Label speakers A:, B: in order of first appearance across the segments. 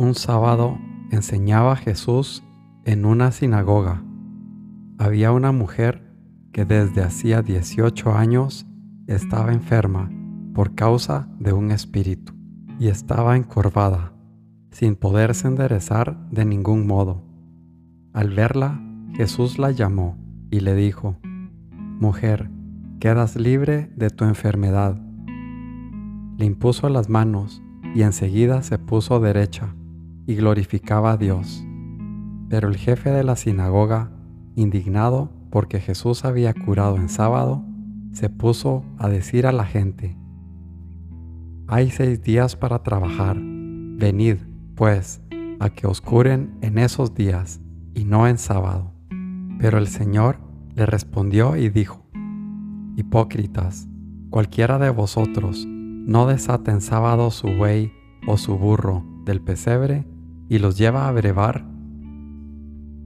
A: Un sábado enseñaba Jesús en una sinagoga. Había una mujer que desde hacía 18 años estaba enferma por causa de un espíritu y estaba encorvada, sin poderse enderezar de ningún modo. Al verla, Jesús la llamó y le dijo, Mujer, quedas libre de tu enfermedad. Le impuso las manos y enseguida se puso derecha y glorificaba a Dios. Pero el jefe de la sinagoga, indignado porque Jesús había curado en sábado, se puso a decir a la gente, Hay seis días para trabajar, venid, pues, a que os curen en esos días y no en sábado. Pero el Señor le respondió y dijo, Hipócritas, cualquiera de vosotros no desata en sábado su buey o su burro del pesebre y los lleva a brevar,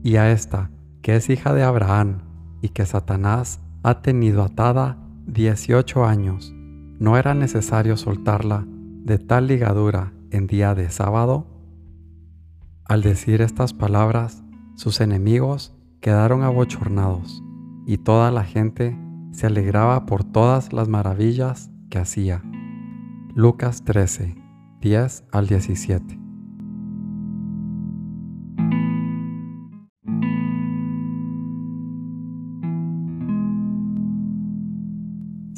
A: y a esta, que es hija de Abraham y que Satanás ha tenido atada dieciocho años, ¿no era necesario soltarla de tal ligadura en día de sábado? Al decir estas palabras, sus enemigos quedaron abochornados, y toda la gente se alegraba por todas las maravillas que hacía. Lucas 13, 10 al 17.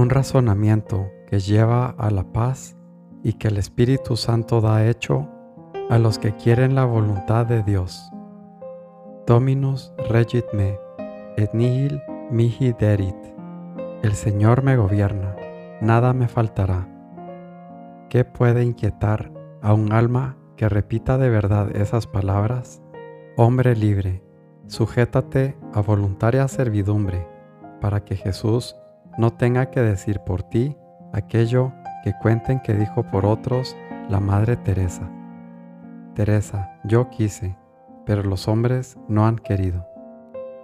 A: Un razonamiento que lleva a la paz y que el Espíritu Santo da hecho a los que quieren la voluntad de Dios. Dominus regit me, et nihil mihi derit. El Señor me gobierna, nada me faltará. ¿Qué puede inquietar a un alma que repita de verdad esas palabras? Hombre libre, sujétate a voluntaria servidumbre para que Jesús no tenga que decir por ti aquello que cuenten que dijo por otros la Madre Teresa. Teresa, yo quise, pero los hombres no han querido.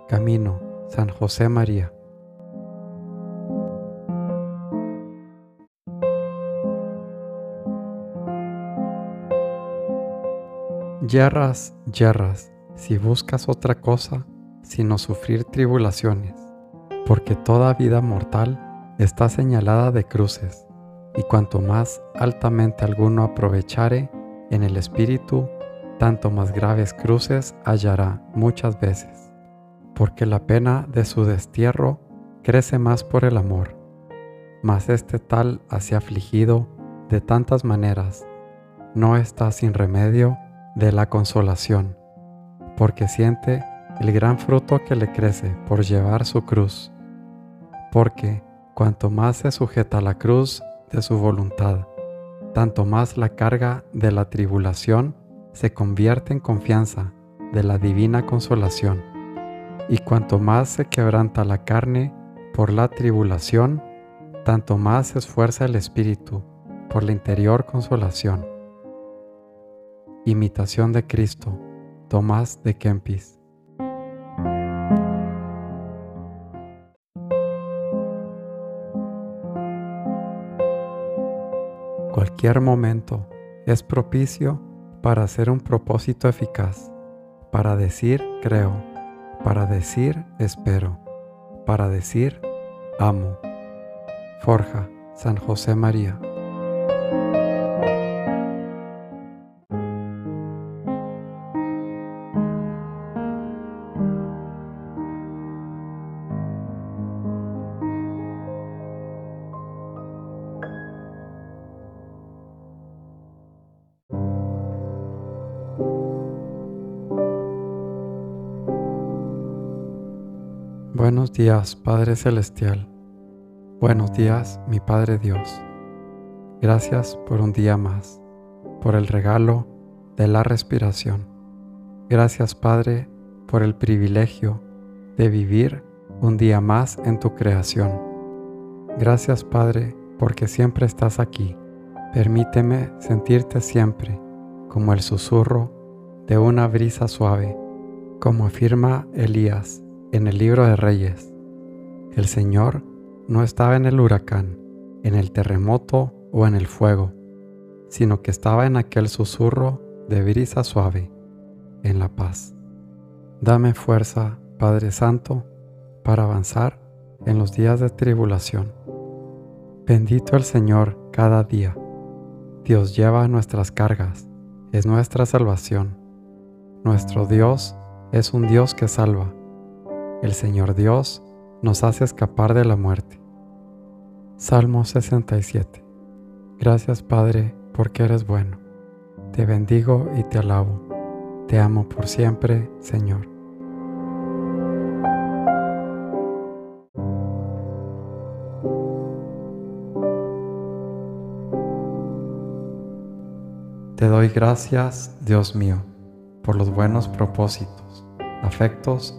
A: Camino, San José María. Yerras, yerras, si buscas otra cosa, sino sufrir tribulaciones porque toda vida mortal está señalada de cruces, y cuanto más altamente alguno aprovechare en el Espíritu, tanto más graves cruces hallará muchas veces, porque la pena de su destierro crece más por el amor. Mas este tal así afligido de tantas maneras, no está sin remedio de la consolación, porque siente el gran fruto que le crece por llevar su cruz porque cuanto más se sujeta a la cruz de su voluntad, tanto más la carga de la tribulación se convierte en confianza de la divina consolación, y cuanto más se quebranta la carne por la tribulación, tanto más se esfuerza el espíritu por la interior consolación. Imitación de Cristo, Tomás de Kempis. Cualquier momento es propicio para hacer un propósito eficaz, para decir creo, para decir espero, para decir amo. Forja, San José María. Buenos días, Padre Celestial. Buenos días, mi Padre Dios. Gracias por un día más, por el regalo de la respiración. Gracias, Padre, por el privilegio de vivir un día más en tu creación. Gracias, Padre, porque siempre estás aquí. Permíteme sentirte siempre como el susurro de una brisa suave, como afirma Elías en el libro de Reyes. El Señor no estaba en el huracán, en el terremoto o en el fuego, sino que estaba en aquel susurro de brisa suave, en la paz. Dame fuerza, Padre Santo, para avanzar en los días de tribulación. Bendito el Señor cada día. Dios lleva nuestras cargas, es nuestra salvación. Nuestro Dios es un Dios que salva el Señor Dios nos hace escapar de la muerte. Salmo 67. Gracias Padre porque eres bueno. Te bendigo y te alabo. Te amo por siempre, Señor. Te doy gracias, Dios mío, por los buenos propósitos, afectos